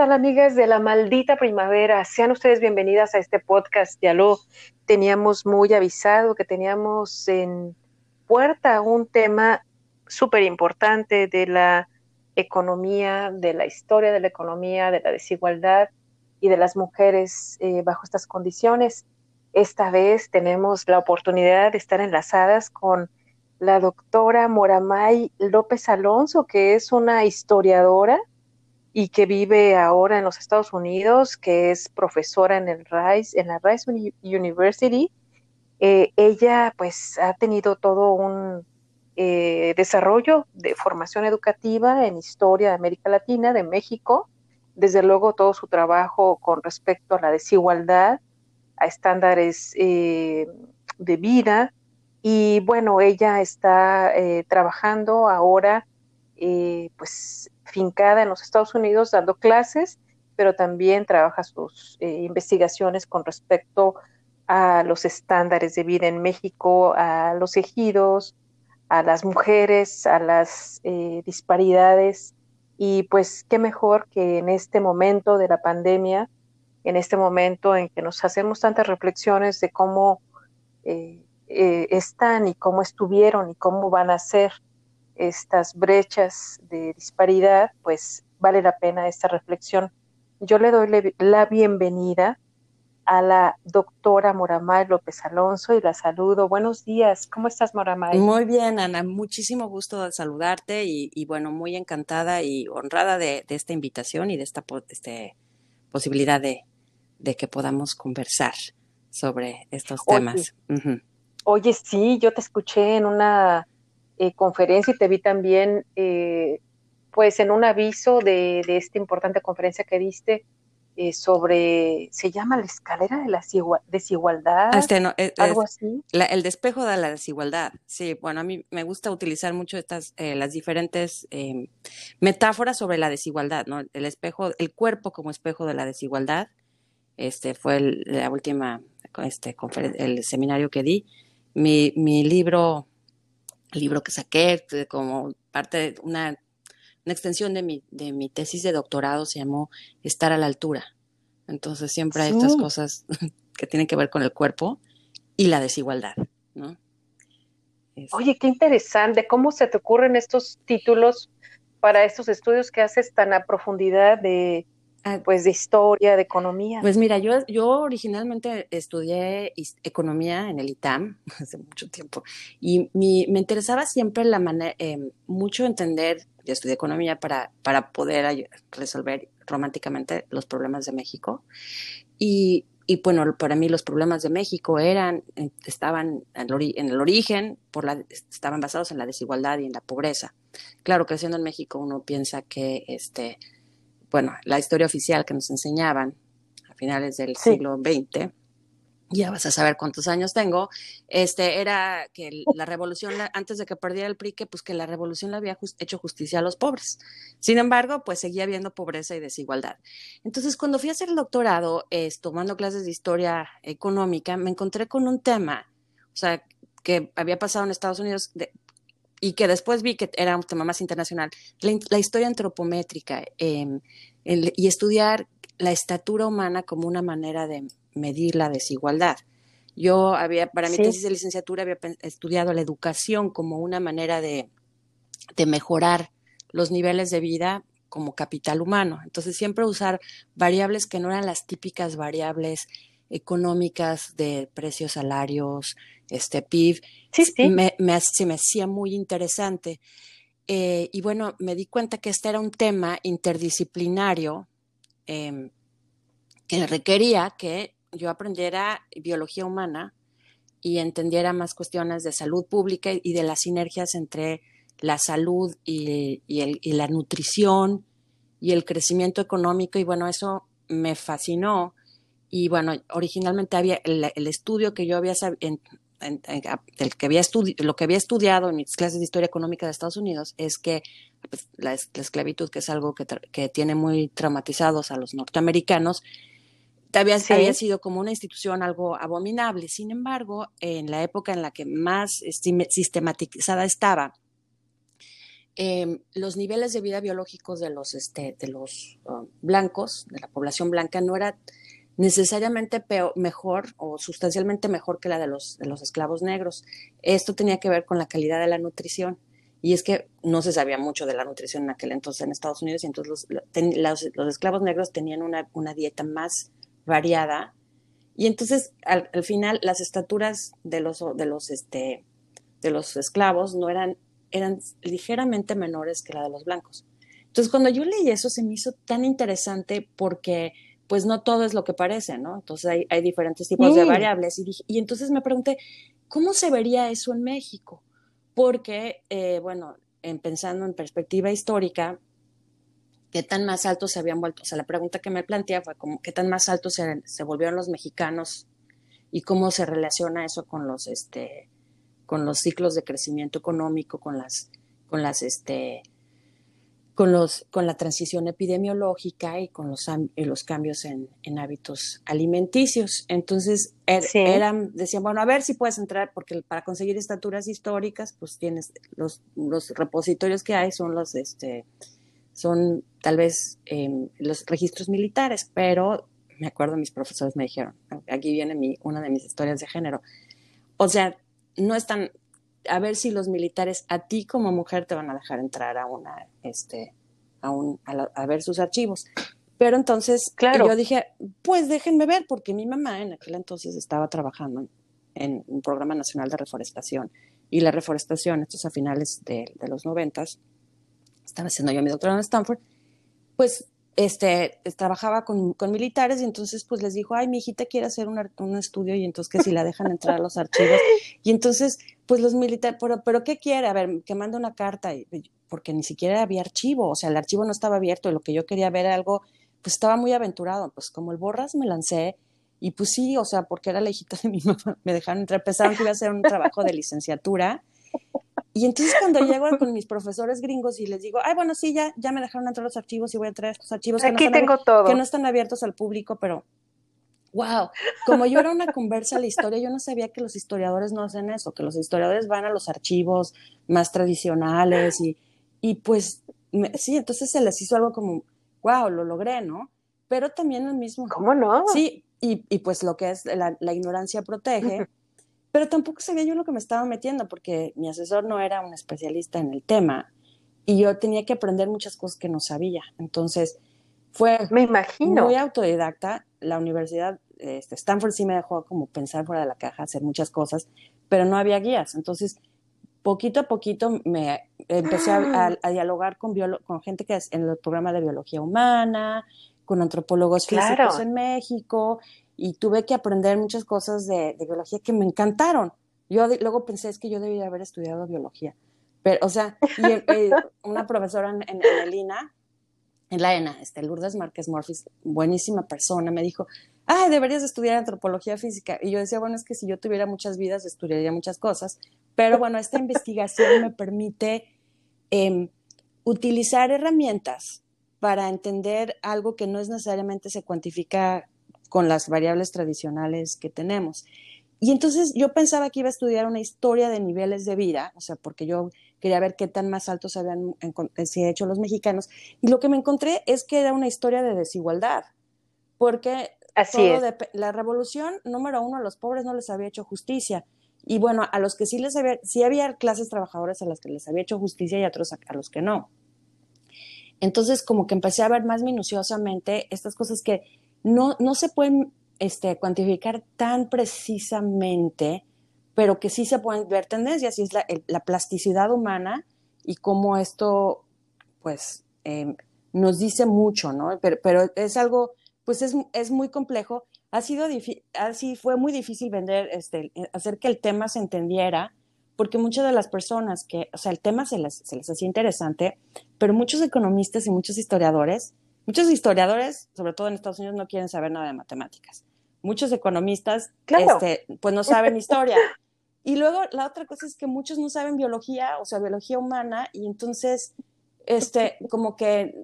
tal, amigas de la maldita primavera? Sean ustedes bienvenidas a este podcast. Ya lo teníamos muy avisado, que teníamos en puerta un tema súper importante de la economía, de la historia de la economía, de la desigualdad y de las mujeres eh, bajo estas condiciones. Esta vez tenemos la oportunidad de estar enlazadas con la doctora Moramay López Alonso, que es una historiadora y que vive ahora en los Estados Unidos, que es profesora en el Rice, en la Rice University. Eh, ella pues ha tenido todo un eh, desarrollo de formación educativa en historia de América Latina, de México, desde luego todo su trabajo con respecto a la desigualdad, a estándares eh, de vida, y bueno, ella está trabajando ahora pues fincada en los Estados Unidos dando clases, pero también trabaja sus eh, investigaciones con respecto a los estándares de vida en México, a los ejidos, a las mujeres, a las eh, disparidades. Y pues qué mejor que en este momento de la pandemia, en este momento en que nos hacemos tantas reflexiones de cómo eh, están y cómo estuvieron y cómo van a ser estas brechas de disparidad, pues vale la pena esta reflexión. Yo le doy la bienvenida a la doctora Moramay López Alonso y la saludo. Buenos días, ¿cómo estás Moramay? Muy bien, Ana, muchísimo gusto de saludarte y, bueno, muy encantada y honrada de, esta invitación y de esta este, posibilidad de, que podamos conversar sobre estos temas. oye, sí, yo te escuché en una eh, conferencia y te vi también, eh, pues, en un aviso de, esta importante conferencia que diste eh, sobre, se llama la escalera de la desigualdad, este, algo así. el despejo de la desigualdad. Sí, bueno, a mí me gusta utilizar mucho estas, las diferentes em, metáforas sobre la desigualdad, ¿no? El espejo, el cuerpo como espejo de la desigualdad. Este fue la última, este, el seminario que di. Mi, mi libro libro que saqué como parte de una, una extensión de mi, de mi tesis de doctorado, se llamó Estar a la altura. Entonces siempre hay estas cosas que tienen que ver con el cuerpo y la desigualdad, ¿no? Oye, qué interesante. ¿Cómo se te ocurren estos títulos para estos estudios que haces tan a profundidad de, pues de historia, de economía. Pues mira, yo, yo originalmente estudié economía en el ITAM hace mucho tiempo y me interesaba siempre la manera, eh, mucho entender, yo estudié economía para, para poder resolver románticamente los problemas de México y, y bueno, para mí los problemas de México eran, eh, estaban en el origen, por la, estaban basados en la desigualdad y en la pobreza. Claro, creciendo en México uno piensa que este bueno, la historia oficial que nos enseñaban a finales del siglo XX, ya vas a saber cuántos años tengo, este, era que la revolución, antes de que perdiera el PRI, que pues que la revolución le había hecho justicia a los pobres. Sin embargo, pues seguía habiendo pobreza y desigualdad. Entonces, cuando fui a hacer el doctorado, tomando clases de historia económica, me encontré con un tema, o sea, que había pasado en Estados Unidos, de, y que después vi que era un tema más internacional, la, historia antropométrica em, y estudiar la estatura humana como una manera de medir la desigualdad. Yo había, para mi tesis de licenciatura, había estudiado la educación como una manera de, de mejorar los niveles de vida como capital humano. Entonces, siempre usar variables que no eran las típicas variables económicas de precios, salarios, este PIB, Me, se me hacía muy interesante. Eh, y bueno, me di cuenta que este era un tema interdisciplinario em, que requería que yo aprendiera biología humana y entendiera más cuestiones de salud pública y de las sinergias entre la salud y, y la nutrición y el crecimiento económico. Y bueno, eso me fascinó y bueno, originalmente había el, estudio que yo había en, el que había lo que había estudiado en mis clases de historia económica de Estados Unidos es que pues, la, esclavitud, que es algo que, que, tiene muy traumatizados a los norteamericanos, había, había, sido como una institución algo abominable. Sin embargo, en la época en la que más sistematizada estaba, em, los niveles de vida biológicos de los, este, de los um, blancos, de la población blanca, no era necesariamente peor, mejor o sustancialmente mejor que la de los, de los esclavos negros. Esto tenía que ver con la calidad de la nutrición. Y es que no se sabía mucho de la nutrición en aquel entonces en Estados Unidos y entonces los, los, esclavos negros tenían una, una, dieta más variada. Y entonces al, al, final las estaturas de los, de los, este, de los esclavos no eran, eran ligeramente menores que la de los blancos. Entonces cuando yo leí eso se me hizo tan interesante porque pues no todo es lo que parece, ¿no? Entonces hay, hay diferentes tipos de variables. Y, dije, y entonces me pregunté, ¿cómo se vería eso en México? porque, eh, bueno, en, pensando en perspectiva histórica, qué tan más altos se habían vuelto. O sea, la pregunta que me plantea fue como, qué tan más altos se, se, volvieron los mexicanos y cómo se relaciona eso con los, este, con los ciclos de crecimiento económico, con las, con las, este, con, los, con la transición epidemiológica y con los, los cambios en, en hábitos alimenticios. Entonces, er, eran, decían, bueno, a ver si puedes entrar, porque para conseguir estaturas históricas, pues tienes los, los repositorios que hay, son los, este, son tal vez eh, los registros militares, pero me acuerdo mis profesores me dijeron, aquí viene mi, una de mis historias de género. O sea, no están, a ver si los militares a ti como mujer te van a dejar entrar a una, este, a, un, a, ver sus archivos. Pero entonces claro. yo dije, pues déjenme ver, porque mi mamá en aquel entonces estaba trabajando en un programa nacional de reforestación. Y la reforestación, esto es a finales de, de los noventas, estaba haciendo yo mi doctorado en Stanford, pues este, trabajaba con, con, militares y entonces pues les dijo, ay, mi hijita quiere hacer un, un, estudio y entonces que si la dejan entrar a los archivos. Y entonces, pues los militares, pero, pero ¿qué quiere? A ver, que mande una carta, porque ni siquiera había archivo, o sea, el archivo no estaba abierto y lo que yo quería ver era algo, pues estaba muy aventurado, pues como el borras me lancé y pues sí, o sea, porque era la hijita de mi mamá, me dejaron entrar, pensaron que iba a hacer un trabajo de licenciatura y entonces cuando llego con mis profesores gringos y les digo, ay, bueno, sí, ya, ya me dejaron entrar los archivos y voy a entrar estos archivos Aquí que, no tengo todo. que no están abiertos al público, pero wow, como yo era una conversa a la historia, yo no sabía que los historiadores no hacen eso, que los historiadores van a los archivos más tradicionales y, y pues sí, entonces se les hizo algo como, wow, lo logré, ¿no? Pero también el mismo. ¿Cómo no? Sí, y, y pues lo que es la, la ignorancia protege. pero tampoco sabía yo lo que me estaba metiendo porque mi asesor no era un especialista en el tema y yo tenía que aprender muchas cosas que no sabía. Entonces, fue me imagino. muy autodidacta. La universidad, este, Stanford sí me dejó como pensar fuera de la caja, hacer muchas cosas, pero no había guías. Entonces, poquito a poquito me empecé a, a, a dialogar con, con gente que es en el programa de biología humana, con antropólogos claro. físicos en México, y tuve que aprender muchas cosas de, de biología que me encantaron. Yo de, luego pensé es que yo debía haber estudiado biología. Pero, o sea, y, eh, una profesora en, en, en, el INA, en la ENA, este, Lourdes Márquez Morfis, buenísima persona, me dijo, ay, deberías estudiar antropología física. Y yo decía, bueno, es que si yo tuviera muchas vidas, estudiaría muchas cosas. Pero bueno, esta investigación me permite eh, utilizar herramientas para entender algo que no es necesariamente se cuantifica con las variables tradicionales que tenemos. Y entonces yo pensaba que iba a estudiar una historia de niveles de vida, o sea, porque yo quería ver qué tan más altos habían si hecho los mexicanos. Y lo que me encontré es que era una historia de desigualdad, porque Así es. De, la revolución, número uno, a los pobres no les había hecho justicia. Y bueno, a los que sí les había, sí había clases trabajadoras a las que les había hecho justicia y a otros a, a los que no. Entonces, como que empecé a ver más minuciosamente estas cosas que no, no se pueden este, cuantificar tan precisamente, pero que sí se pueden ver tendencias, y es la, la plasticidad humana y cómo esto, pues, eh, nos dice mucho, ¿no? Pero, pero, es algo, pues es, es muy complejo. Ha sido así fue muy difícil vender, este, hacer que el tema se entendiera, porque muchas de las personas que, o sea, el tema se les, se les hacía interesante, pero muchos economistas y muchos historiadores Muchos historiadores, sobre todo en Estados Unidos, no quieren saber nada de matemáticas. Muchos economistas, claro. este, pues no saben historia. Y luego la otra cosa es que muchos no saben biología, o sea, biología humana, y entonces, este, como que,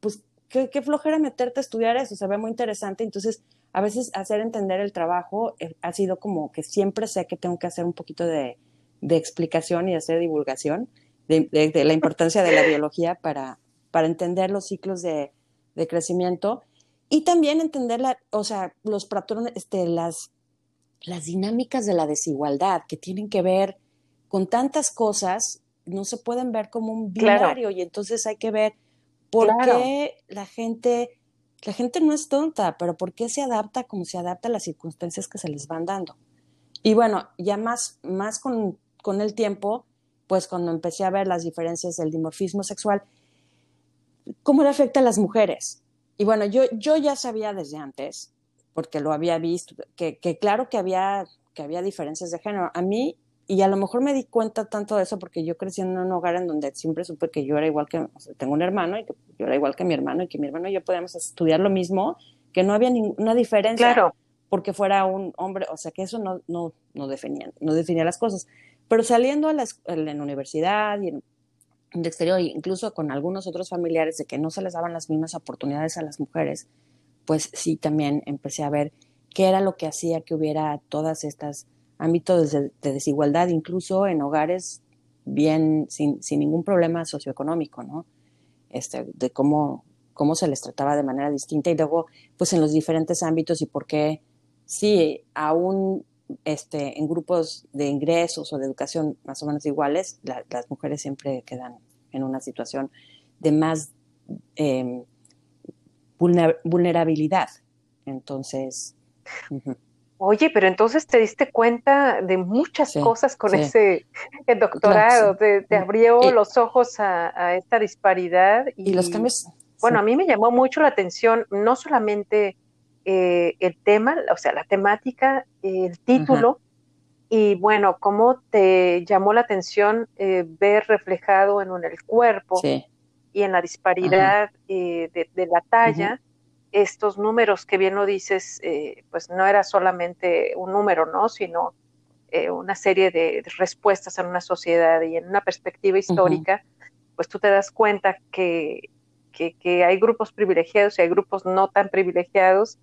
pues, qué, qué flojera meterte a estudiar eso, se ve muy interesante. Entonces, a veces hacer entender el trabajo eh, ha sido como que siempre sé que tengo que hacer un poquito de, de explicación y hacer divulgación. de, la importancia de la biología para, para entender los ciclos de, de crecimiento y también entender la, o sea, los patrones, este, las, las dinámicas de la desigualdad que tienen que ver con tantas cosas, no se pueden ver como un binario y entonces hay que ver por qué la gente, la gente no es tonta, pero por qué se adapta como se adapta a las circunstancias que se les van dando. Y bueno, ya más, más con, con el tiempo, pues cuando empecé a ver las diferencias del dimorfismo sexual, cómo le afecta a las mujeres. Y bueno, yo, yo ya sabía desde antes, porque lo había visto, que, que, claro que había, que había diferencias de género. A mí, y a lo mejor me di cuenta tanto de eso porque yo crecí en un hogar en donde siempre supe que yo era igual que, o sea, tengo un hermano y que yo era igual que mi hermano y que mi hermano y yo podíamos estudiar lo mismo, que no había ninguna diferencia. Claro. Porque fuera un hombre, o sea, que eso no, no, no, definía, no definía las cosas. Pero saliendo a la, en la universidad y en el exterior, incluso con algunos otros familiares, de que no se les daban las mismas oportunidades a las mujeres, pues sí también empecé a ver qué era lo que hacía que hubiera todas estas ámbitos de, desigualdad, incluso en hogares bien, sin, sin, ningún problema socioeconómico, ¿no? Este, de cómo, cómo se les trataba de manera distinta y luego, pues en los diferentes ámbitos y por qué, sí, aún este, en grupos de ingresos o de educación más o menos iguales, las mujeres siempre quedan en una situación de más em, vulnerabilidad. Entonces. Oye, pero entonces te diste cuenta de muchas cosas con ese doctorado, te, abrió los ojos a, esta disparidad. Y, los cambios. Bueno, a mí me llamó mucho la atención, no solamente eh, el tema, o sea, la temática, el título, y bueno, cómo te llamó la atención eh, ver reflejado en, el cuerpo y en la disparidad eh, de, la talla. Estos números que bien lo dices, pues no era solamente un número, ¿no? Sino una serie de respuestas en una sociedad y en una perspectiva histórica, pues tú te das cuenta que, que, que, hay grupos privilegiados y hay grupos no tan privilegiados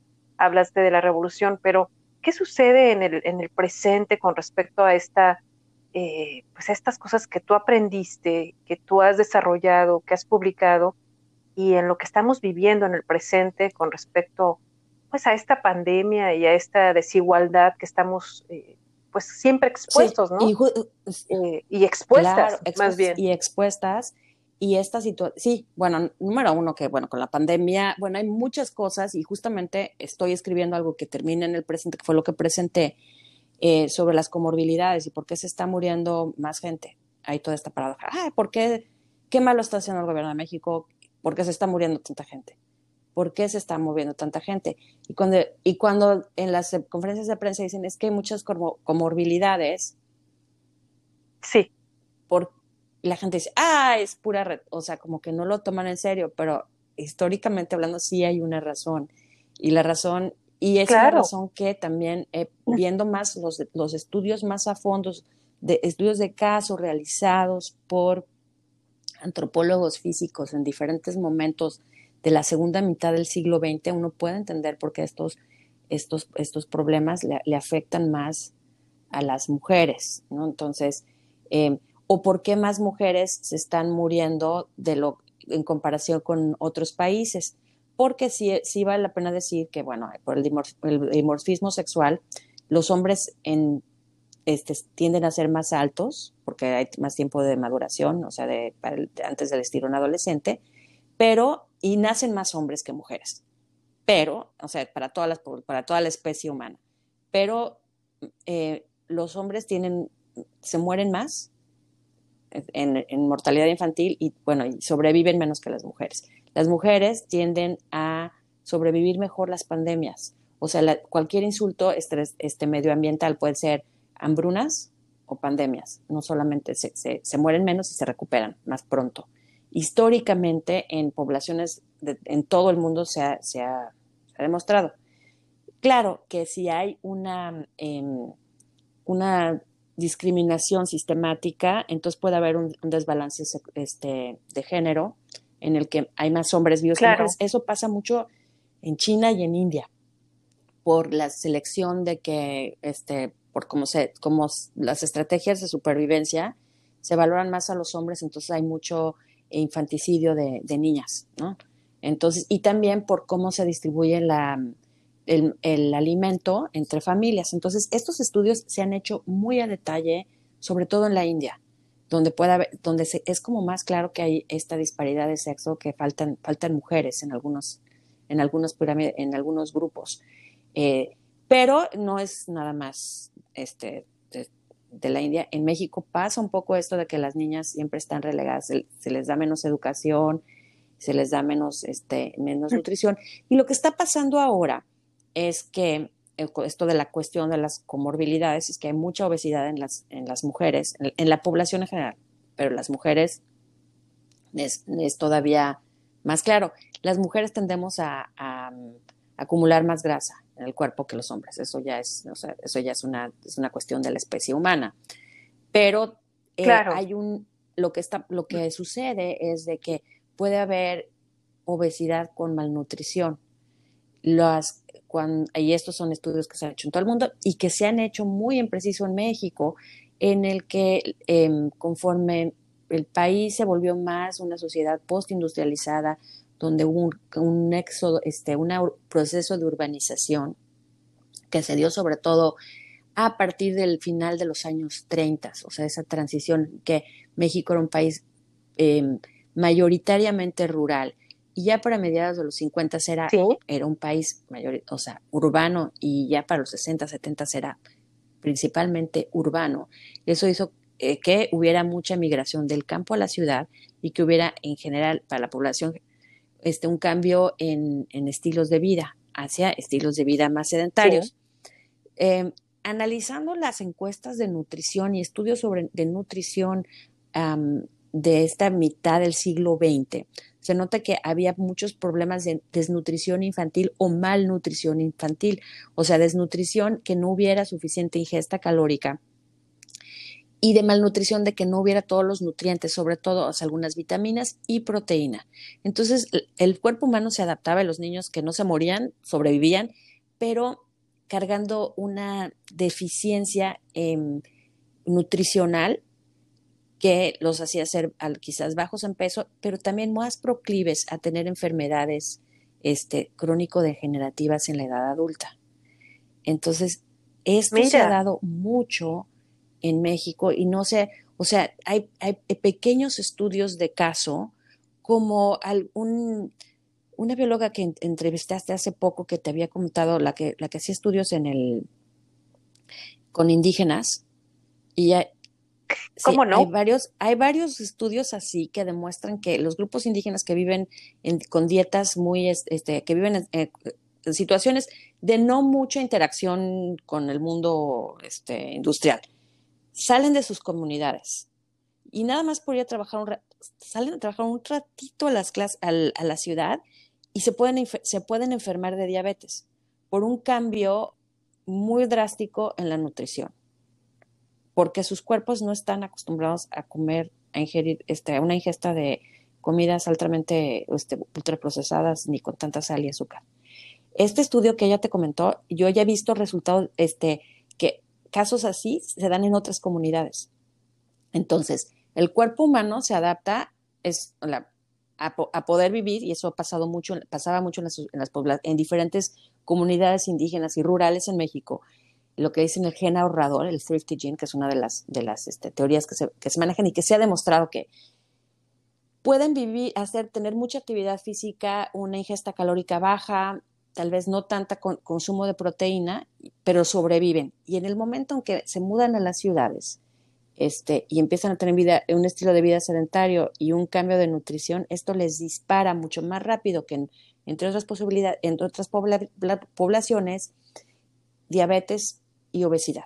hablaste de la revolución, pero ¿qué sucede en el, en el presente con respecto a esta, eh, pues estas cosas que tú aprendiste, que tú has desarrollado, que has publicado y en lo que estamos viviendo en el presente con respecto pues a esta pandemia y a esta desigualdad que estamos eh, pues siempre expuestos, ¿no? Y, eh, y expuestas, más bien. Y expuestas y esta situación, sí, bueno, número uno que, bueno, con la pandemia, bueno, hay muchas cosas y justamente estoy escribiendo algo que termina en el presente, que fue lo que presenté, eh, sobre las comorbilidades y por qué se está muriendo más gente. Hay toda esta paradoja. Ah, ¿por qué? ¿Qué malo está haciendo el gobierno de México? ¿Por qué se está muriendo tanta gente? ¿Por qué se está moviendo tanta gente? Y cuando, y cuando en las conferencias de prensa dicen es que hay muchas comorbilidades. Sí. ¿Por la gente dice, ah, es pura red, o sea, como que no lo toman en serio, pero históricamente hablando sí hay una razón. Y la razón, y es la razón que también eh, viendo más los, los estudios más a fondo, de estudios de casos realizados por antropólogos físicos en diferentes momentos de la segunda mitad del siglo XX, uno puede entender por qué estos, estos, estos problemas le, afectan más a las mujeres, ¿no? Entonces, eh, o por qué más mujeres se están muriendo en comparación con otros países. Porque sí, sí vale la pena decir que, bueno, por el, dimorfismo sexual, los hombres en, este, tienden a ser más altos porque hay más tiempo de maduración, o sea, de, antes del estirón adolescente, pero, y nacen más hombres que mujeres. Pero, o sea, para, todas las, para toda la especie humana. Pero eh, los hombres tienen, se mueren más en, mortalidad infantil y, bueno, sobreviven menos que las mujeres. Las mujeres tienden a sobrevivir mejor las pandemias. O sea, cualquier insulto este, medioambiental puede ser hambrunas o pandemias. No solamente se, se, mueren menos y se recuperan más pronto. Históricamente, en poblaciones en todo el mundo se ha, se ha, demostrado. Claro que si hay una, em, una discriminación sistemática, entonces puede haber un, desbalance este, de género en el que hay más hombres vivos que mujeres. Eso pasa mucho en China y en India por la selección de que, este, por cómo se, como las estrategias de supervivencia se valoran más a los hombres, entonces hay mucho infanticidio de, niñas, ¿no? Entonces, y también por cómo se distribuye la, el, alimento entre familias. Entonces, estos estudios se han hecho muy a detalle, sobre todo en la India, donde puede haber, donde se, es como más claro que hay esta disparidad de sexo, que faltan, faltan mujeres en algunos, en algunos en algunos grupos. Eh, pero no es nada más este, de, la India. En México pasa un poco esto de que las niñas siempre están relegadas, se, les da menos educación, se les da menos, este, menos nutrición. Y lo que está pasando ahora es que esto de la cuestión de las comorbilidades es que hay mucha obesidad en las, en las mujeres, en, la población en general, pero las mujeres es, todavía más claro. Las mujeres tendemos a, acumular más grasa en el cuerpo que los hombres. Eso ya es, eso ya es una, es una cuestión de la especie humana. Pero eh, hay un, lo que está, lo que sucede es de que puede haber obesidad con malnutrición. Las, y estos son estudios que se han hecho en todo el mundo y que se han hecho muy en preciso en México, en el que em, conforme el país se volvió más una sociedad postindustrializada, donde hubo un, éxodo, este, un proceso de urbanización que se dio sobre todo a partir del final de los años 30, o sea, esa transición que México era un país em, mayoritariamente rural y ya para mediados de los 50 era, era un país mayor, o sea, urbano y ya para los 60, 70 era principalmente urbano. Eso hizo eh, que hubiera mucha migración del campo a la ciudad y que hubiera en general para la población este, un cambio en, estilos de vida hacia estilos de vida más sedentarios. Em, analizando las encuestas de nutrición y estudios sobre de nutrición de esta mitad del siglo XX, se nota que había muchos problemas de desnutrición infantil o malnutrición infantil, o sea, desnutrición que no hubiera suficiente ingesta calórica y de malnutrición de que no hubiera todos los nutrientes, sobre todo algunas vitaminas y proteína. Entonces, el cuerpo humano se adaptaba a los niños que no se morían, sobrevivían, pero cargando una deficiencia em, nutricional que los hacía ser quizás bajos en peso, pero también más proclives a tener enfermedades este, crónico-degenerativas en la edad adulta. Entonces, esto se ha dado mucho en México y no sé, o sea, hay, hay pequeños estudios de caso como algún, una bióloga que entrevistaste hace poco que te había comentado, la que, la que hacía estudios en el, con indígenas, y ¿Cómo no? Hay varios, hay varios estudios así que demuestran que los grupos indígenas que viven con dietas muy, este, que viven en, situaciones de no mucha interacción con el mundo este, industrial, salen de sus comunidades y nada más por ir a trabajar un salen a trabajar un ratito a las clases, a, la ciudad y se pueden, se pueden enfermar de diabetes por un cambio muy drástico en la nutrición, porque sus cuerpos no están acostumbrados a comer, a ingerir este, una ingesta de comidas altamente este, ultraprocesadas ni con tanta sal y azúcar. Este estudio que ella te comentó, yo ya he visto resultados, este, que casos así se dan en otras comunidades. Entonces, el cuerpo humano se adapta a, poder vivir, y eso ha pasado mucho, pasaba mucho en, diferentes comunidades indígenas y rurales en México, lo que dicen el gen ahorrador, el thrifty gene, que es una de las, de las este, teorías que se, que se manejan y que se ha demostrado que pueden vivir, hacer, tener mucha actividad física, una ingesta calórica baja, tal vez no tanta consumo de proteína, pero sobreviven. Y en el momento en que se mudan a las ciudades este, y empiezan a tener vida, un estilo de vida sedentario y un cambio de nutrición, esto les dispara mucho más rápido que entre otras posibilidades, entre otras poblaciones, diabetes y obesidad.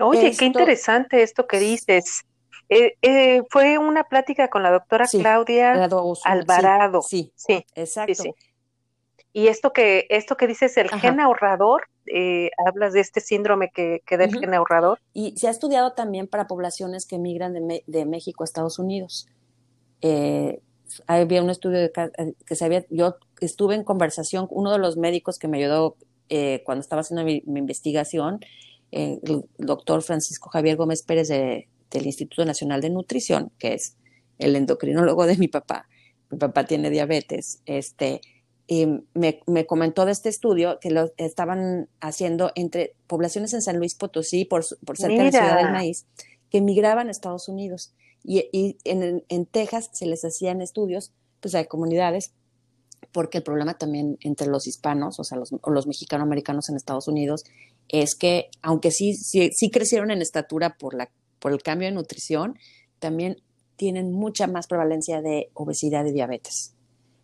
Oye, qué interesante esto que dices. Eh, eh, fue una plática con la doctora Claudia Alvarado. Sí, sí, exacto. Y esto que, esto que dices, el gen ahorrador, eh, hablas de este síndrome que, que da el gen ahorrador. Y se ha estudiado también para poblaciones que migran de, de México a Estados Unidos. Había un estudio de, que se había, yo estuve en conversación, uno de los médicos que me ayudó eh, cuando estaba haciendo mi, investigación, el doctor Francisco Javier Gómez Pérez de, del Instituto Nacional de Nutrición, que es el endocrinólogo de mi papá, mi papá tiene diabetes, este, y me, me, comentó de este estudio que lo estaban haciendo entre poblaciones en San Luis Potosí, por, por cerca de la ciudad del maíz, que emigraban a Estados Unidos. Y, y en, en, Texas se les hacían estudios, pues hay comunidades, porque el problema también entre los hispanos, o sea, los, o los mexicano-americanos en Estados Unidos, es que aunque sí, sí, sí crecieron en estatura por, la, por el cambio de nutrición, también tienen mucha más prevalencia de obesidad y diabetes.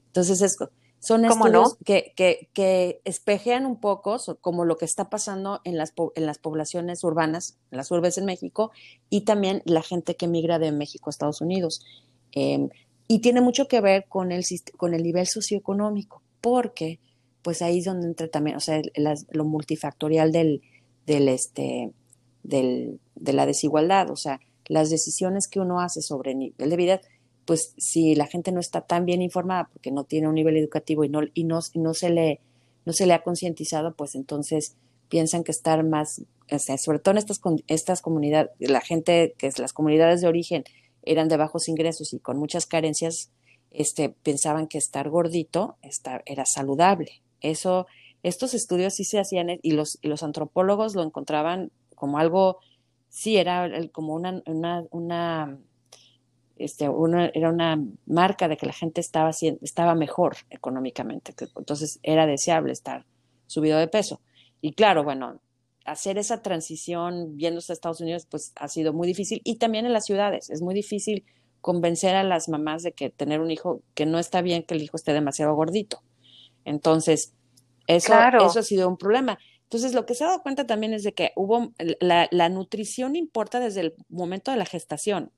Entonces, es, son estudios que, que, que, espejean un poco como lo que está pasando en las, en las poblaciones urbanas, en las urbes en México, y también la gente que migra de México a Estados Unidos. Em, y tiene mucho que ver con el, con el nivel socioeconómico, porque pues ahí es donde entra también, o sea, lo multifactorial del, del, este, del, de la desigualdad, o sea, las decisiones que uno hace sobre nivel de vida pues si la gente no está tan bien informada porque no tiene un nivel educativo y no, y no, no, se, le, no se le ha concientizado, pues entonces piensan que estar más, o sea, sobre todo en estas, estas comunidades, la gente que es las comunidades de origen eran de bajos ingresos y con muchas carencias, este, pensaban que estar gordito era saludable. Eso, estos estudios sí se hacían y los, y los antropólogos lo encontraban como algo, sí, era como una, una, una este, era una marca de que la gente estaba, estaba mejor económicamente, entonces era deseable estar subido de peso. Y claro, bueno, hacer esa transición viéndose a Estados Unidos, pues ha sido muy difícil y también en las ciudades, es muy difícil convencer a las mamás de que tener un hijo, que no está bien que el hijo esté demasiado gordito. Entonces, eso, eso ha sido un problema. Entonces, lo que se ha dado cuenta también es de que hubo, la, la nutrición importa desde el momento de la gestación.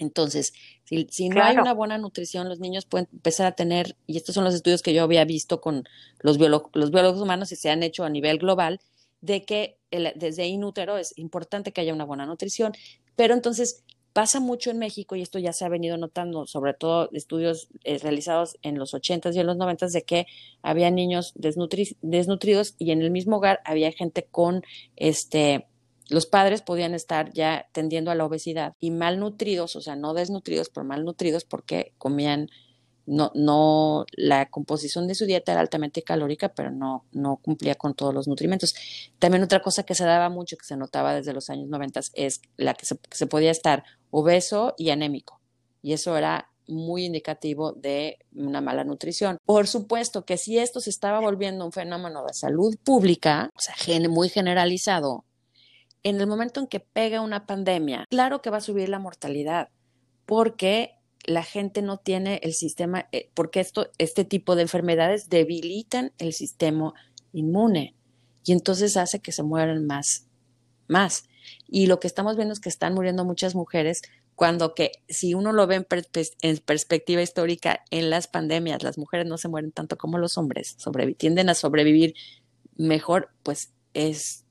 Entonces, si, no hay una buena nutrición, los niños pueden empezar a tener, y estos son los estudios que yo había visto con los, los biólogos humanos y se han hecho a nivel global, de que desde inútero es importante que haya una buena nutrición, pero entonces pasa mucho en México, y esto ya se ha venido notando, sobre todo estudios eh, realizados en los 80s y en los 90s, de que había niños desnutridos y en el mismo hogar había gente con este los padres podían estar ya tendiendo a la obesidad y malnutridos, o sea, no desnutridos, pero malnutridos porque comían, no, no, la composición de su dieta era altamente calórica, pero no, no cumplía con todos los nutrimentos. También otra cosa que se daba mucho, que se notaba desde los años 90, es la que se, podía estar obeso y anémico. Y eso era muy indicativo de una mala nutrición. Por supuesto que si esto se estaba volviendo un fenómeno de salud pública, o sea, muy generalizado, en el momento en que pega una pandemia, claro que va a subir la mortalidad, porque la gente no tiene el sistema, eh, porque esto, este tipo de enfermedades debilitan el sistema inmune y entonces hace que se mueran más, más. Y lo que estamos viendo es que están muriendo muchas mujeres cuando que si uno lo ve en, perspectiva histórica, en las pandemias las mujeres no se mueren tanto como los hombres, tienden a sobrevivir mejor, pues es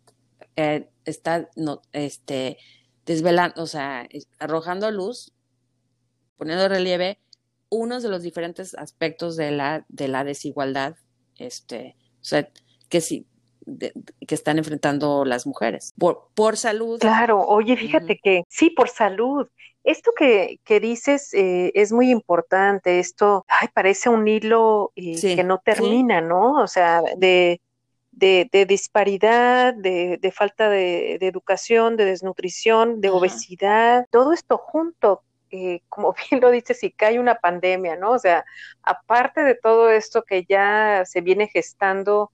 eh, está no, este, desvelando, o sea, arrojando luz, poniendo relieve unos de los diferentes aspectos de la, de la desigualdad, este, o sea, que sí, que están enfrentando las mujeres por, por salud. Claro, oye, fíjate que sí, por salud. Esto que, que dices eh, es muy importante. Esto, ay, parece un hilo eh, que no termina, ¿no? O sea, de, de, disparidad, de, falta de, educación, de desnutrición, de obesidad, todo esto junto, eh, como bien lo dices, si cae una pandemia, ¿no? O sea, aparte de todo esto que ya se viene gestando,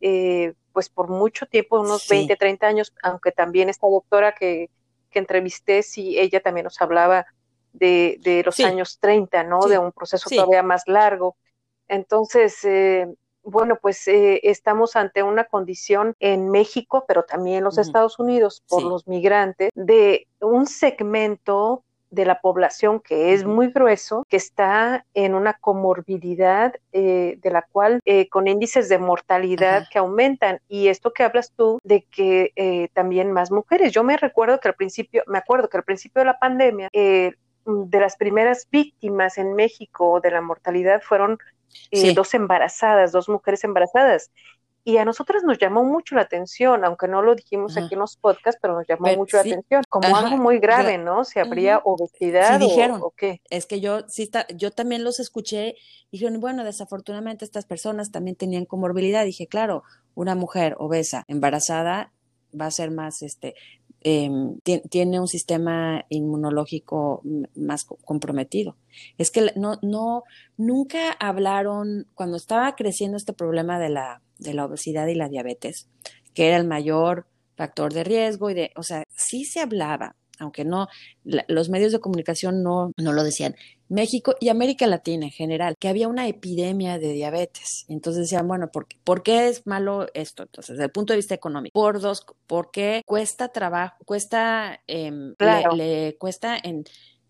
eh, pues por mucho tiempo, unos 20, 30 años, aunque también esta doctora que, que entrevisté, sí, ella también nos hablaba de, de los años 30, ¿no? De un proceso todavía más largo. Entonces, eh, bueno, pues eh, estamos ante una condición en México, pero también en los Estados Unidos, por los migrantes, de un segmento de la población que es muy grueso, que está en una comorbilidad eh, de la cual eh, con índices de mortalidad que aumentan. Y esto que hablas tú de que también más mujeres. Yo me recuerdo que al principio, me acuerdo que al principio de la pandemia, de las primeras víctimas en México de la mortalidad fueron eh, dos embarazadas, dos mujeres embarazadas. Y a nosotros nos llamó mucho la atención, aunque no lo dijimos aquí en los podcasts, pero nos llamó mucho la atención, como algo muy grave, ¿no? Si habría obesidad dijeron, o, qué. Es que yo sí está, yo también los escuché y dijeron, bueno, desafortunadamente estas personas también tenían comorbilidad. Dije, claro, una mujer obesa, embarazada, va a ser más, este, em, tiene un sistema inmunológico más comprometido. Es que no, no, nunca hablaron, cuando estaba creciendo este problema de la de la obesidad y la diabetes, que era el mayor factor de riesgo y de, o sea, sí se hablaba, aunque no, los medios de comunicación no, no lo decían. México y América Latina en general, que había una epidemia de diabetes. Entonces decían, bueno, ¿por qué, ¿por qué es malo esto? Entonces, desde el punto de vista económico, por dos, porque cuesta trabajo, cuesta, eh, le, cuesta en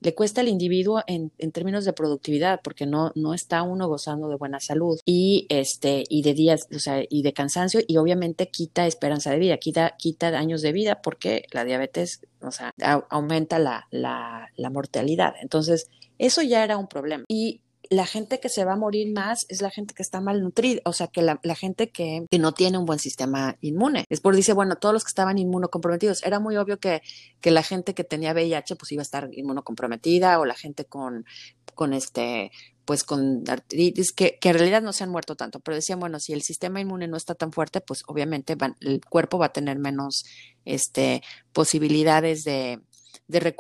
le cuesta al individuo en, en, términos de productividad porque no, no está uno gozando de buena salud y este y de días o sea y de cansancio y obviamente quita esperanza de vida quita quita años de vida porque la diabetes o sea aumenta la, la, la mortalidad. Entonces eso ya era un problema. Y la gente que se va a morir más es la gente que está malnutrida, o sea, que la, gente que, no tiene un buen sistema inmune. Es por dice, bueno, todos los que estaban inmunocomprometidos, era muy obvio que, que la gente que tenía VIH pues iba a estar inmunocomprometida o la gente con, con este pues con artritis, que, que, en realidad no se han muerto tanto, pero decían, bueno, si el sistema inmune no está tan fuerte, pues obviamente el cuerpo va a tener menos este, posibilidades de, de,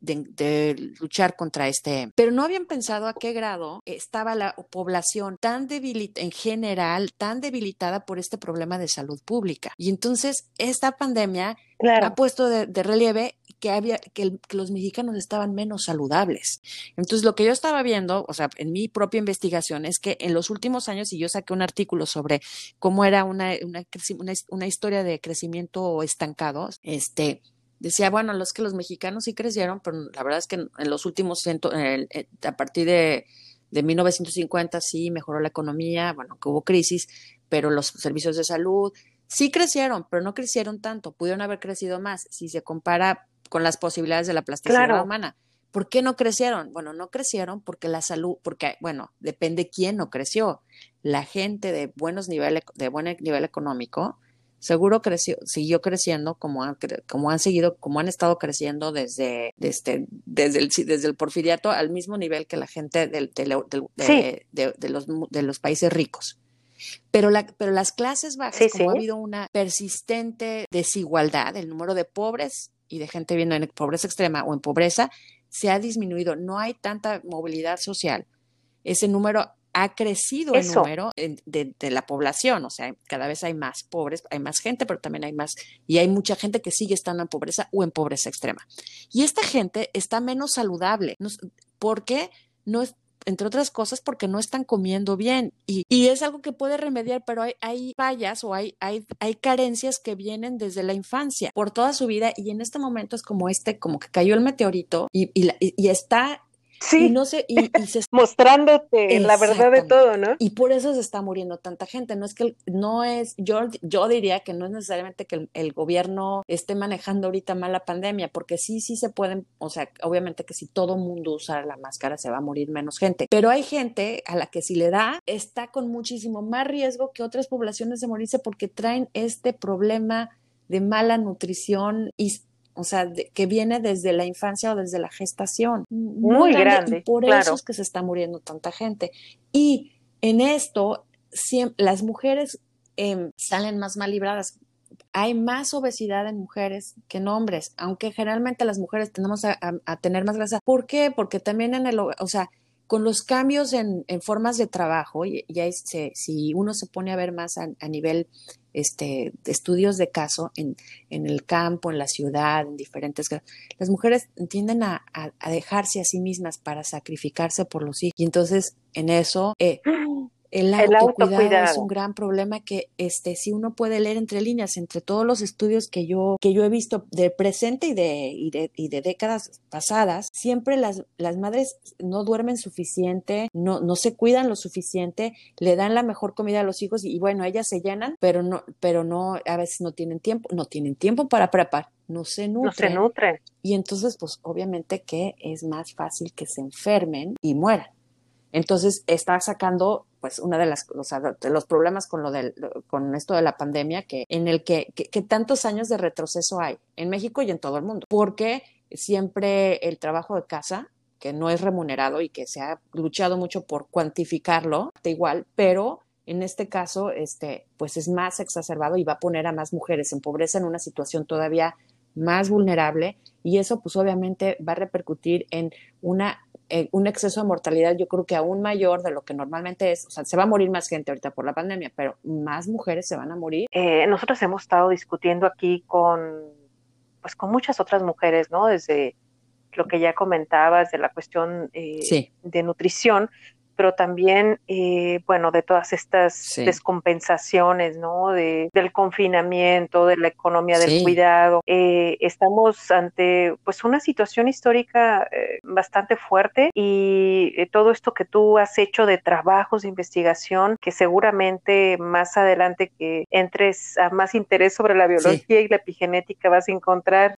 de, luchar contra este. Pero no habían pensado a qué grado estaba la población tan debilitada, en general, tan debilitada por este problema de salud pública. Y entonces esta pandemia ha puesto de, relieve que había que, los mexicanos estaban menos saludables. Entonces, lo que yo estaba viendo, o sea, en mi propia investigación, es que en los últimos años, y yo saqué un artículo sobre cómo era una, una, una, una historia de crecimiento estancado, este, decía, bueno, los que los mexicanos sí crecieron, pero la verdad es que en los últimos, a partir de, de 1950 sí mejoró la economía, bueno, que hubo crisis, pero los servicios de salud sí crecieron, pero no crecieron tanto, pudieron haber crecido más si se compara con las posibilidades de la plasticidad humana. ¿Por qué no crecieron? Bueno, no crecieron porque la salud, porque, bueno, depende quién no creció. La gente de buenos niveles, de buen nivel económico, seguro creció, siguió creciendo como han, como han seguido, como han estado creciendo desde, desde, desde, el, desde el porfiriato al mismo nivel que la gente del, de, de, los, de los países ricos. Pero, la, pero las clases bajas, como ha habido una persistente desigualdad, el número de pobres y de gente viviendo en pobreza extrema o en pobreza se ha disminuido. No hay tanta movilidad social. Ese número ha crecido el número de, la población, o sea, cada vez hay más pobres, hay más gente, pero también hay más, y hay mucha gente que sigue estando en pobreza o en pobreza extrema. Y esta gente está menos saludable. ¿Por qué? No es, entre otras cosas porque no están comiendo bien y, y es algo que puede remediar, pero hay, hay fallas o hay, hay, hay carencias que vienen desde la infancia por toda su vida y en este momento es como este, como que cayó el meteorito y, y, y está Sí. Y no sé, y, se mostrándote la verdad de todo, ¿no? Y por eso se está muriendo tanta gente. No es que no es, yo, yo diría que no es necesariamente que el, gobierno esté manejando ahorita mal la pandemia, porque sí, sí se pueden, o sea, obviamente que si todo mundo usa la máscara se va a morir menos gente. Pero hay gente a la que si le da, está con muchísimo más riesgo que otras poblaciones de morirse porque traen este problema de mala nutrición y o sea, que viene desde la infancia o desde la gestación. Muy, grande, Y por eso es que se está muriendo tanta gente. Y en esto, las mujeres em, salen más mal libradas. Hay más obesidad en mujeres que en hombres, aunque generalmente las mujeres tenemos a, tener más grasa. ¿Por qué? Porque también en el, o sea, con los cambios en, formas de trabajo, y, si uno se pone a ver más a, a nivel este, estudios de caso en, en, el campo, en la ciudad, en diferentes... Las mujeres tienden a, a, dejarse a sí mismas para sacrificarse por los hijos. Y entonces en eso eh, el autocuidado, es un gran problema que este si uno puede leer entre líneas entre todos los estudios que yo que yo he visto de presente y de y de, y de décadas pasadas siempre las las madres no duermen suficiente no no se cuidan lo suficiente le dan la mejor comida a los hijos y, bueno ellas se llenan pero no pero no a veces no tienen tiempo no tienen tiempo para preparar no se nutren. No se nutren. Y entonces, pues obviamente que es más fácil que se enfermen y mueran. Entonces está sacando pues una de las, los problemas con lo del, con esto de la pandemia, que en el que, que, tantos años de retroceso hay en México y en todo el mundo, porque siempre el trabajo de casa que no es remunerado y que se ha luchado mucho por cuantificarlo, da igual, pero en este caso, este, pues es más exacerbado y va a poner a más mujeres en pobreza en una situación todavía más vulnerable. Y eso pues obviamente va a repercutir en una eh, un exceso de mortalidad yo creo que aún mayor de lo que normalmente es, o sea, se va a morir más gente ahorita por la pandemia, pero más mujeres se van a morir. Eh, nosotros hemos estado discutiendo aquí con, pues con muchas otras mujeres, ¿no? Desde lo que ya comentabas de la cuestión eh, de nutrición, pero también, eh, bueno, de todas estas descompensaciones, ¿no? De, del confinamiento, de la economía del cuidado. Eh, estamos ante, pues, una situación histórica eh, bastante fuerte y todo esto que tú has hecho de trabajos de investigación, que seguramente más adelante que entres a más interés sobre la biología y la epigenética vas a encontrar,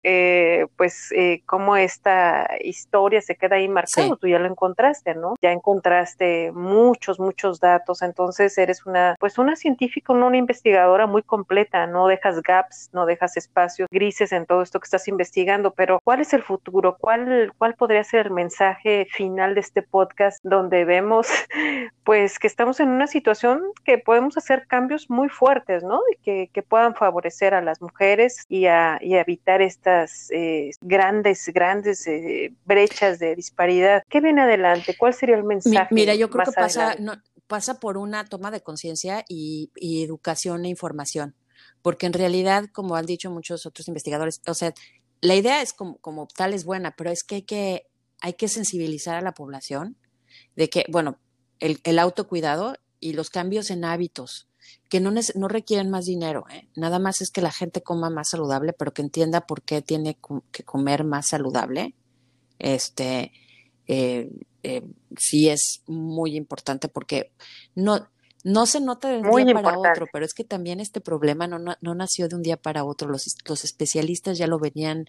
pues, cómo esta historia se queda ahí marcado. Tú ya lo encontraste, ¿no? Ya encontraste muchos, muchos datos. Entonces eres una, pues una científica, una investigadora muy completa. No dejas gaps, no dejas espacios grises en todo esto que estás investigando. Pero ¿cuál es el futuro? ¿Cuál, cuál podría ser el mensaje final de este podcast donde vemos, pues, que estamos en una situación que podemos hacer cambios muy fuertes, ¿no? Y que, que puedan favorecer a las mujeres y a, y evitar estas eh, grandes, grandes eh, brechas de disparidad. ¿Qué viene adelante? ¿Cuál sería el mensaje? Mira, yo creo que pasa, pasa por una toma de conciencia y, educación e información, porque en realidad, como han dicho muchos otros investigadores, o sea, la idea es como, como tal es buena, pero es que hay que, hay que sensibilizar a la población de que, bueno, el, el autocuidado y los cambios en hábitos, que no, no requieren más dinero, ¿eh? nada más es que la gente coma más saludable, pero que entienda por qué tiene que comer más saludable. Este, eh, eh, sí es muy importante porque no, no se nota de un día para otro, pero es que también este problema no, no, nació de un día para otro. Los, los especialistas ya lo venían,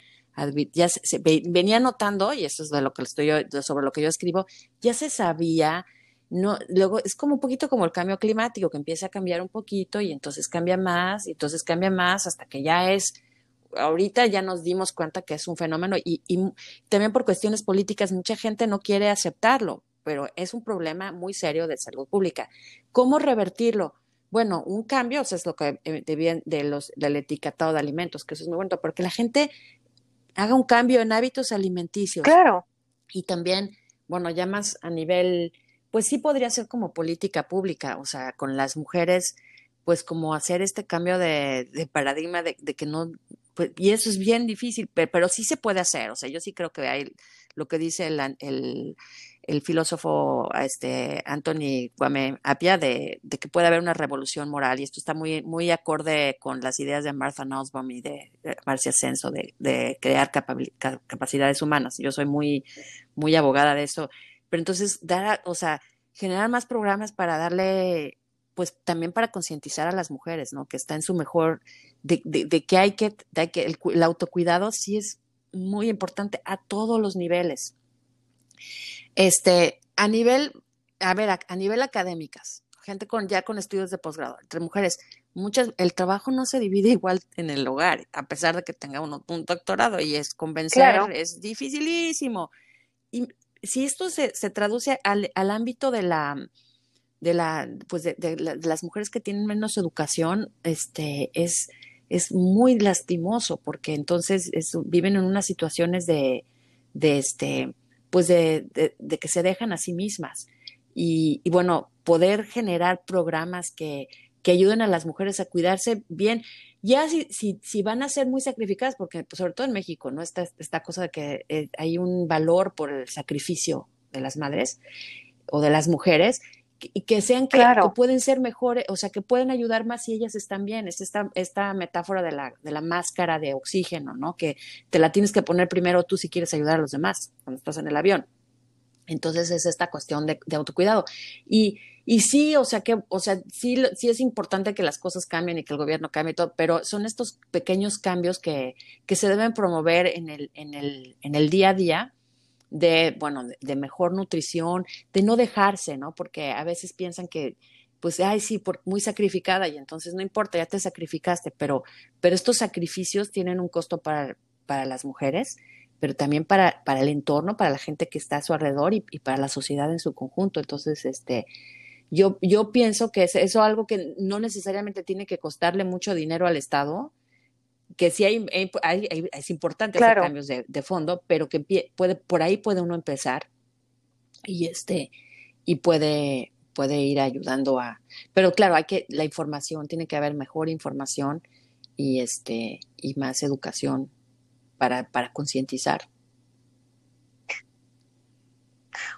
ya se, venían notando, y eso es de lo que estoy sobre lo que yo escribo, ya se sabía. No, luego es como un poquito como el cambio climático, que empieza a cambiar un poquito y entonces cambia más, y entonces cambia más hasta que ya es ahorita ya nos dimos cuenta que es un fenómeno y, también por cuestiones políticas mucha gente no quiere aceptarlo, pero es un problema muy serio de salud pública. ¿Cómo revertirlo? Bueno, un cambio, o sea, es lo que eh, de, de los, del etiquetado de alimentos, que eso es muy bueno, porque la gente haga un cambio en hábitos alimenticios. Claro. Y también, bueno, ya más a nivel, pues sí podría ser como política pública, o sea, con las mujeres, pues como hacer este cambio de, paradigma de, que no, pues, y eso es bien difícil, pero, sí se puede hacer. O sea, yo sí creo que hay lo que dice el, el, el filósofo este, Anthony Guame Apia de, de, que puede haber una revolución moral. Y esto está muy, muy acorde con las ideas de Martha Nussbaum y de, Marcia Senso de, de crear capacidades humanas. Yo soy muy, muy abogada de eso. Pero entonces, dar, o sea, generar más programas para darle pues también para concientizar a las mujeres, ¿no? Que está en su mejor, de, de, que hay que, de que el, autocuidado sí es muy importante a todos los niveles. Este, a nivel, a ver, a, nivel académicas, gente con ya con estudios de posgrado, entre mujeres, muchas, el trabajo no se divide igual en el hogar, a pesar de que tenga uno un doctorado y es convencer, es dificilísimo. Y si esto se, se traduce al, al ámbito de la, de la, pues de, las mujeres que tienen menos educación, este, es, es muy lastimoso porque entonces viven en unas situaciones de, de este, pues de, de, que se dejan a sí mismas. Y, y bueno, poder generar programas que, que, ayuden a las mujeres a cuidarse bien, ya si, si, si van a ser muy sacrificadas, porque pues, sobre todo en México, ¿no? Esta, esta cosa de que eh, hay un valor por el sacrificio de las madres o de las mujeres, y que sean que, pueden ser mejores, o sea, que pueden ayudar más si ellas están bien. Es esta, esta metáfora de la, de la máscara de oxígeno, ¿no? Que te la tienes que poner primero tú si quieres ayudar a los demás cuando estás en el avión. Entonces es esta cuestión de, autocuidado. Y, y sí, o sea que, o sea, sí, sí es importante que las cosas cambien y que el gobierno cambie y todo, pero son estos pequeños cambios que, que se deben promover en el, en el, en el día a día de, bueno, de, mejor nutrición, de no dejarse, ¿no? Porque a veces piensan que, pues, ay, sí, por, muy sacrificada y entonces no importa, ya te sacrificaste, pero, pero estos sacrificios tienen un costo para, para las mujeres, pero también para, para el entorno, para la gente que está a su alrededor y, y para la sociedad en su conjunto. Entonces, este, yo, yo pienso que es eso algo que no necesariamente tiene que costarle mucho dinero al Estado, que sí hay, es importante hacer cambios de, fondo, pero que puede, por ahí puede uno empezar y este, y puede, puede ir ayudando a, pero claro, hay que, la información, tiene que haber mejor información y este, y más educación para, para concientizar.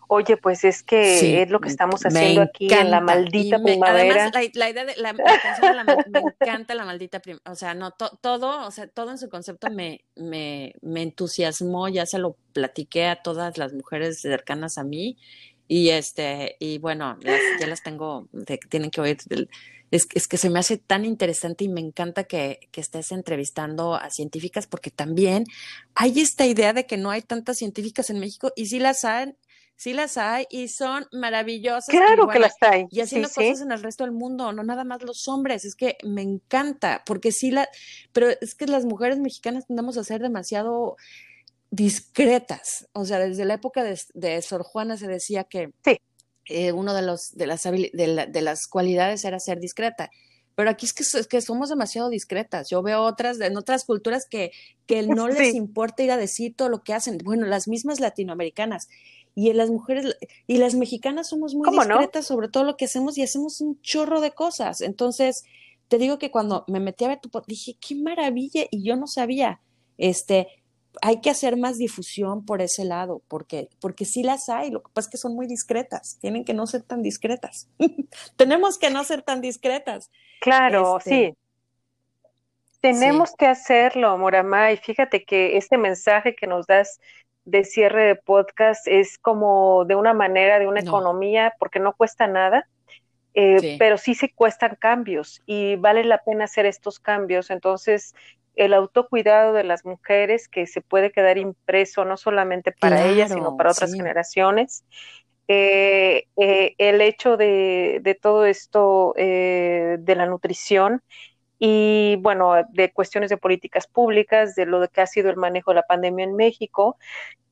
Oye, pues es que es lo que estamos haciendo aquí en la maldita primavera. Además, la, idea de la, canción me encanta la maldita primavera. O sea, no, todo, o sea, todo en su concepto me, me, me entusiasmó, ya se lo platiqué a todas las mujeres cercanas a mí. Y este, y bueno, ya las tengo, tienen que oír. Es, es, que se me hace tan interesante y me encanta que, que, estés entrevistando a científicas porque también hay esta idea de que no hay tantas científicas en México y sí las hay, sí las hay y son maravillosas. Claro que las hay. Y haciendo cosas en el resto del mundo, no nada más los hombres, es que me encanta, porque sí la, pero es que las mujeres mexicanas tendemos a ser demasiado discretas, o sea, desde la época de, Sor Juana se decía que eh, uno de, los, de, las, de, las cualidades era ser discreta. Pero aquí es que, es que somos demasiado discretas. Yo veo otras, en otras culturas que, que no les importa ir a decir todo lo que hacen. Bueno, las mismas latinoamericanas y las mujeres y las mexicanas somos muy discretas sobre todo lo que hacemos y hacemos un chorro de cosas. Entonces, te digo que cuando me metí a ver tu dije, qué maravilla, y yo no sabía, este, hay que hacer más difusión por ese lado, porque, porque sí las hay, lo que pasa es que son muy discretas, tienen que no ser tan discretas. Tenemos que no ser tan discretas. Claro, este, sí. Tenemos que hacerlo, Morama, y fíjate que este mensaje que nos das de cierre de podcast es como de una manera, de una economía, porque no cuesta nada, eh, pero sí se cuestan cambios y vale la pena hacer estos cambios. Entonces, el autocuidado de las mujeres que se puede quedar impreso no solamente para ellas, sino para otras generaciones. Eh, eh, el hecho de, de todo esto de la nutrición y bueno, de cuestiones de políticas públicas, de lo que ha sido el manejo de la pandemia en México.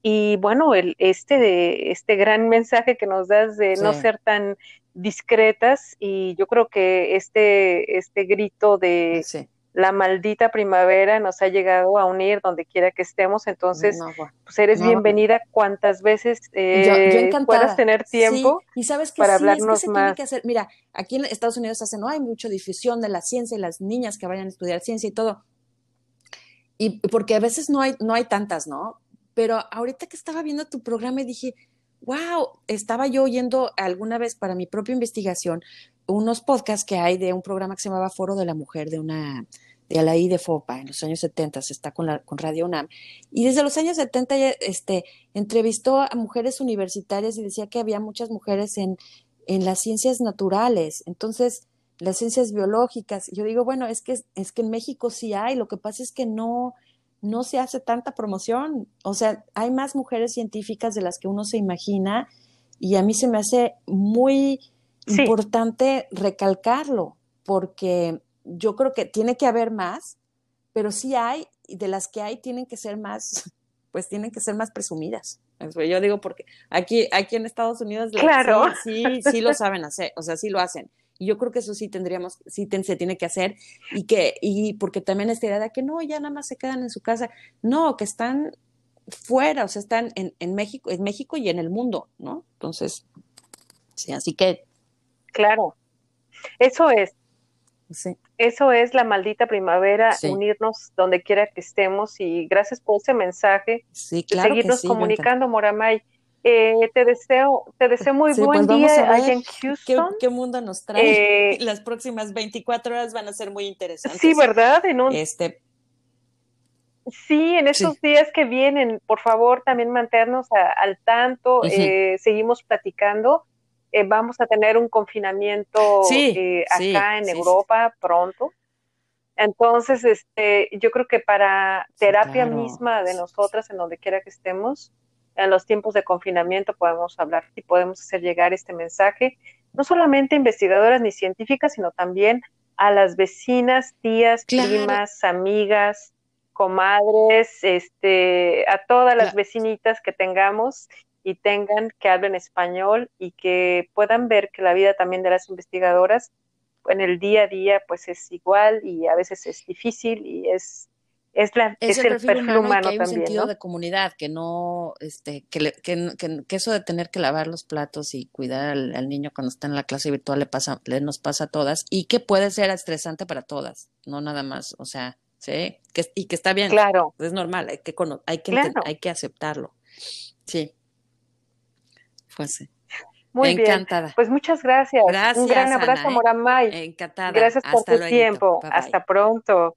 Y bueno, el, este, de, este gran mensaje que nos das de no ser tan discretas y yo creo que este, este grito de, la maldita primavera nos ha llegado a unir donde quiera que estemos, entonces pues eres bienvenida cuantas veces eh, puedas tener tiempo y sabes que para hablarnos se más. Tiene que hacer. Mira, aquí en Estados Unidos hace no hay mucha difusión de la ciencia y las niñas que vayan a estudiar ciencia y todo. Y porque a veces no hay no hay tantas, ¿no? Pero ahorita que estaba viendo tu programa y dije, wow, estaba yo oyendo alguna vez para mi propia investigación unos podcasts que hay de un programa que se llamaba Foro de la Mujer, de una de Alaí de Fopa, en los años 70, se está con, la, con Radio UNAM. Y desde los años 70 este, entrevistó a mujeres universitarias y decía que había muchas mujeres en, en las ciencias naturales, entonces las ciencias biológicas. Yo digo, bueno, es que, es que en México sí hay, lo que pasa es que no, no se hace tanta promoción. O sea, hay más mujeres científicas de las que uno se imagina y a mí se me hace muy importante recalcarlo, porque yo creo que tiene que haber más, pero sí hay, y de las que hay tienen que ser más, pues tienen que ser más presumidas. Yo digo porque aquí, aquí en Estados Unidos claro. sí, sí, lo saben hacer, o sea, sí lo hacen. Y yo creo que eso sí tendríamos, sí se tiene que hacer y que, y porque también esta idea de que no, ya nada más se quedan en su casa, no, que están fuera, o sea, están en, en México, en México y en el mundo, ¿no? Entonces, sí, así que Claro, eso es. Eso es la maldita primavera, unirnos donde quiera que estemos y gracias por ese mensaje. Sí, claro seguirnos comunicando, Moramay. Eh, te deseo, te deseo muy pues buen día allá en Houston. Qué, mundo nos trae? Eh, Las próximas 24 horas van a ser muy interesantes. Sí, ¿verdad? En un, este, Sí, en esos días que vienen, por favor, también mantenernos al tanto, eh, seguimos platicando eh, vamos a tener un confinamiento eh, acá en Europa pronto. Entonces, este, yo creo que para terapia misma de nosotras, en donde quiera que estemos, en los tiempos de confinamiento podemos hablar y podemos hacer llegar este mensaje, no solamente a investigadoras ni científicas, sino también a las vecinas, tías, primas, amigas, comadres, este, a todas las vecinitas que tengamos y tengan que hablen español y que puedan ver que la vida también de las investigadoras en el día a día pues es igual y a veces es difícil y es es, la, es, el, perfil, humano, que hay un sentido de comunidad, que no, este, que, que, que, eso de tener que lavar los platos y cuidar al, niño cuando está en la clase virtual le pasa, le nos pasa a todas y que puede ser estresante para todas, no nada más, o sea, sí, que, y que está bien, claro, es normal, hay que, hay que, hay que aceptarlo, sí, fuese. Muy Encantada. bien. Pues muchas gracias. Gracias. Un gran abrazo, Ana, Moramay. Encantada. Gracias por tu tiempo. Hasta pronto.